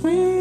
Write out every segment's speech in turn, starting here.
sweet.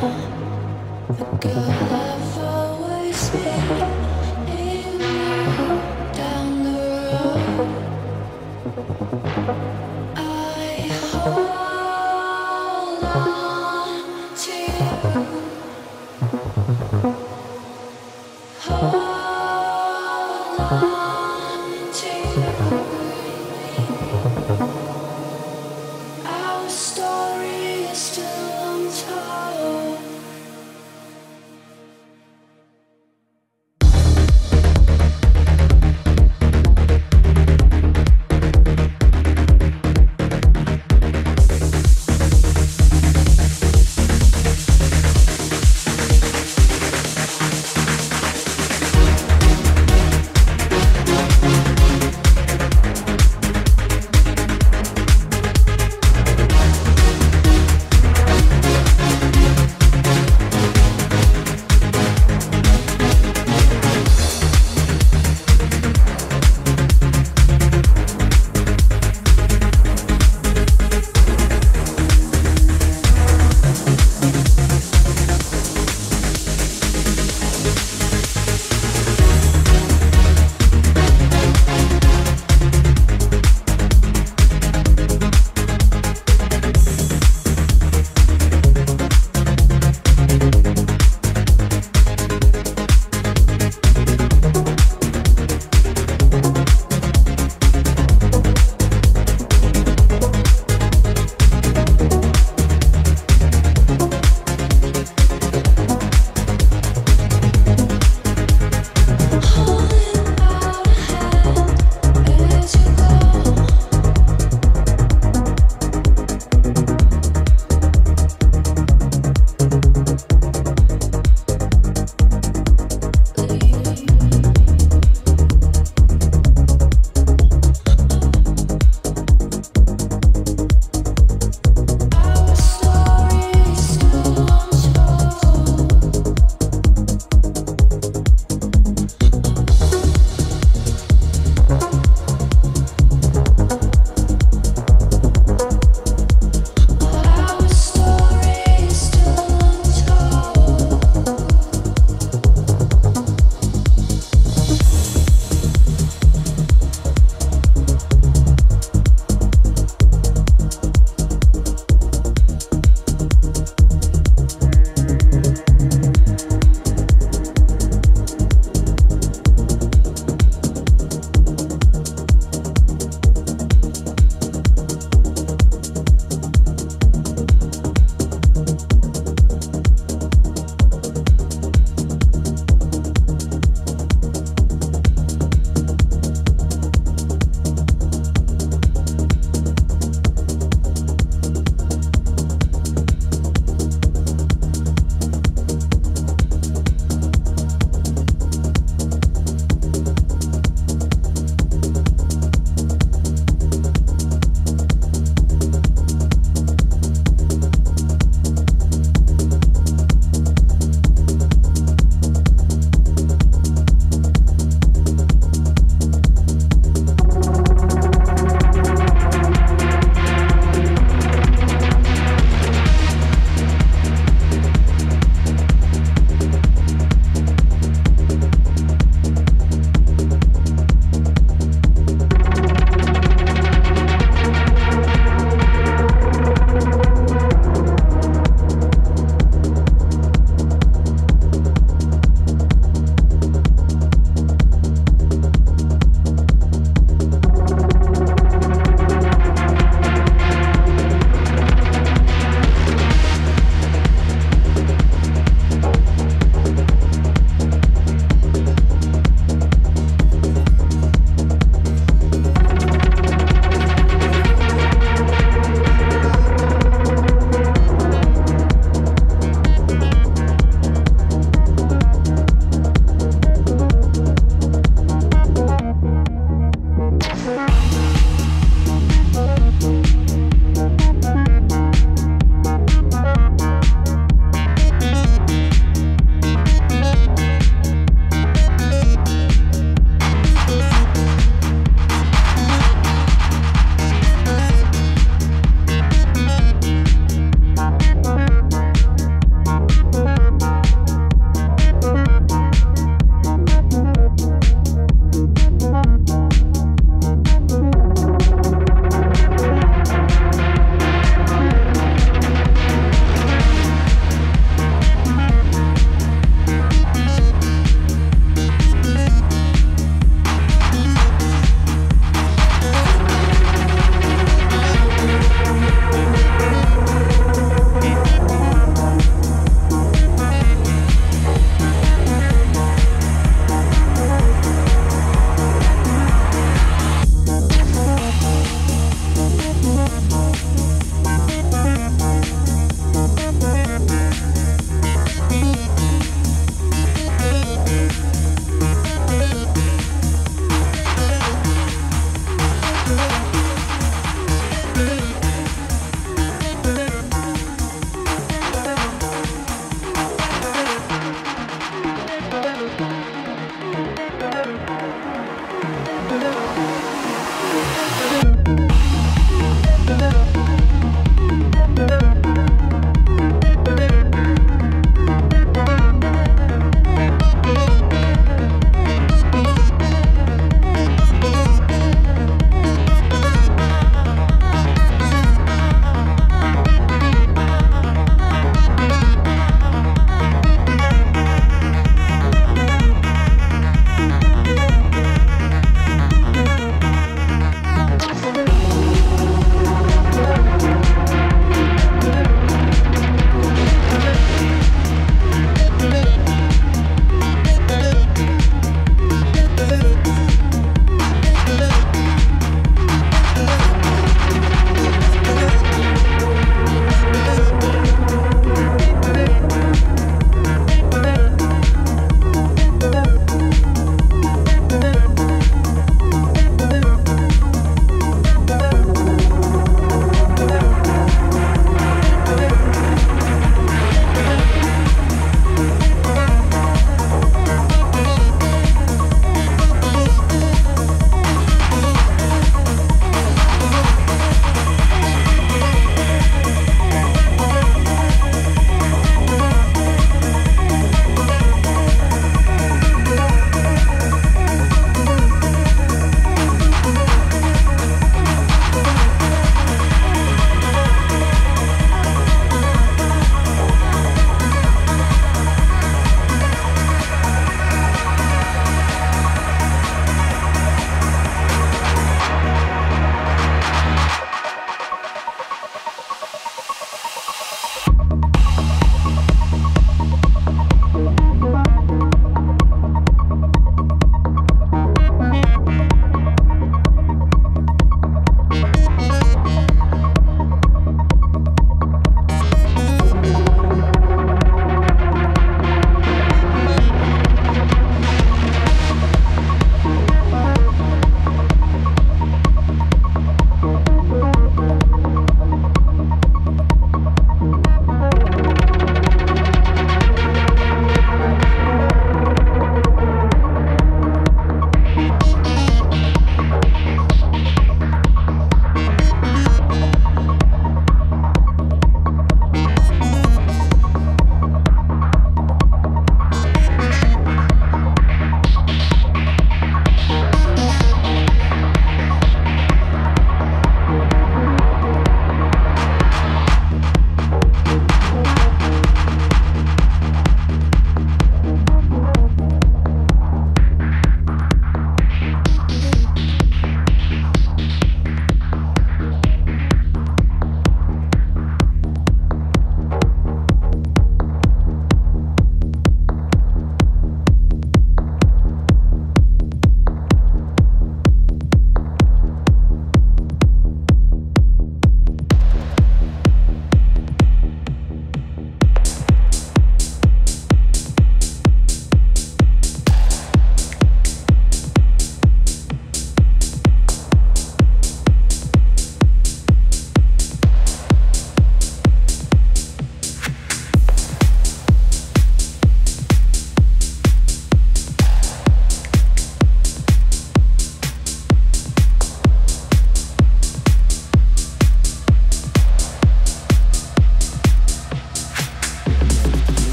Good.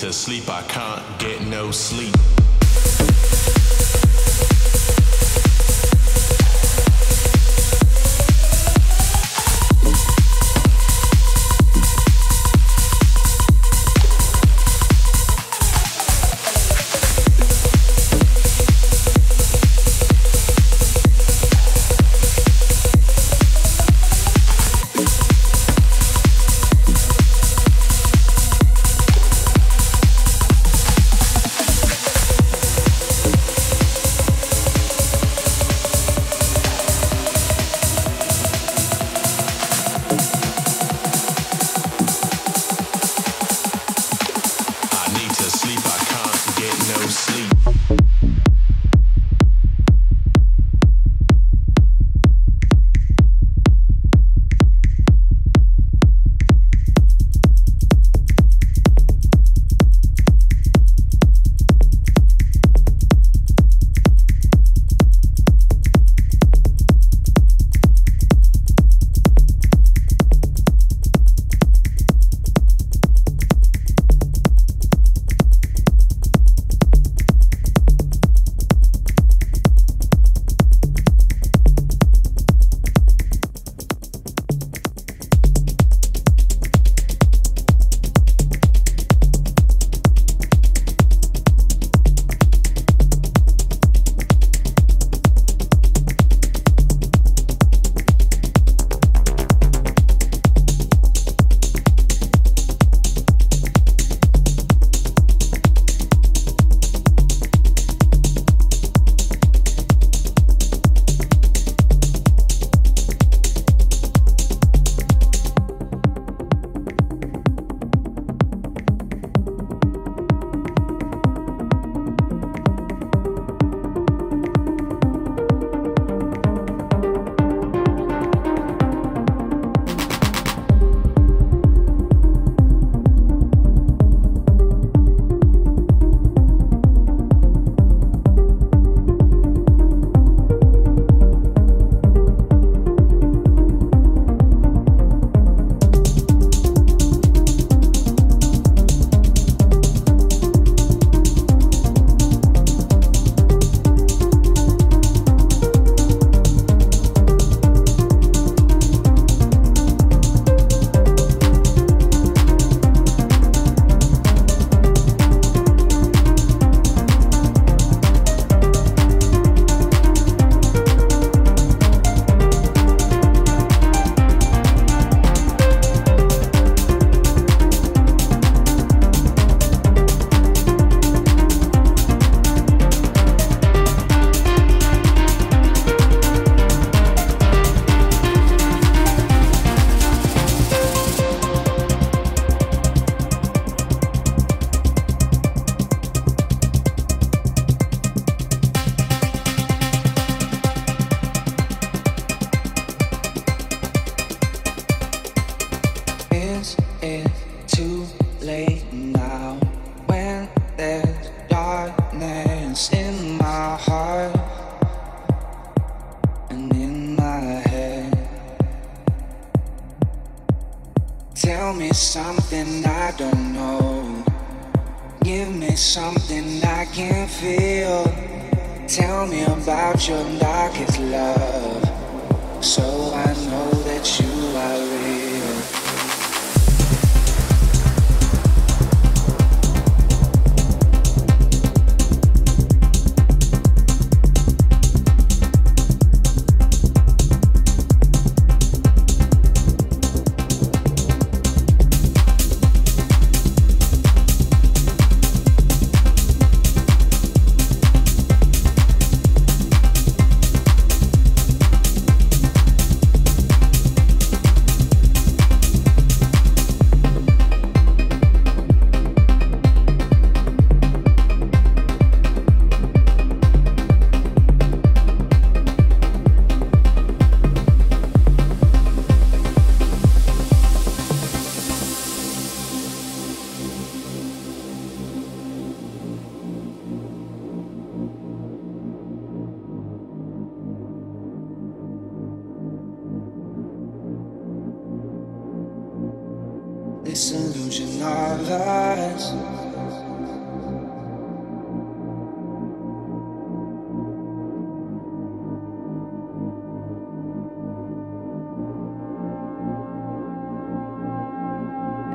to sleep. I can't get no sleep.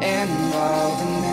and all the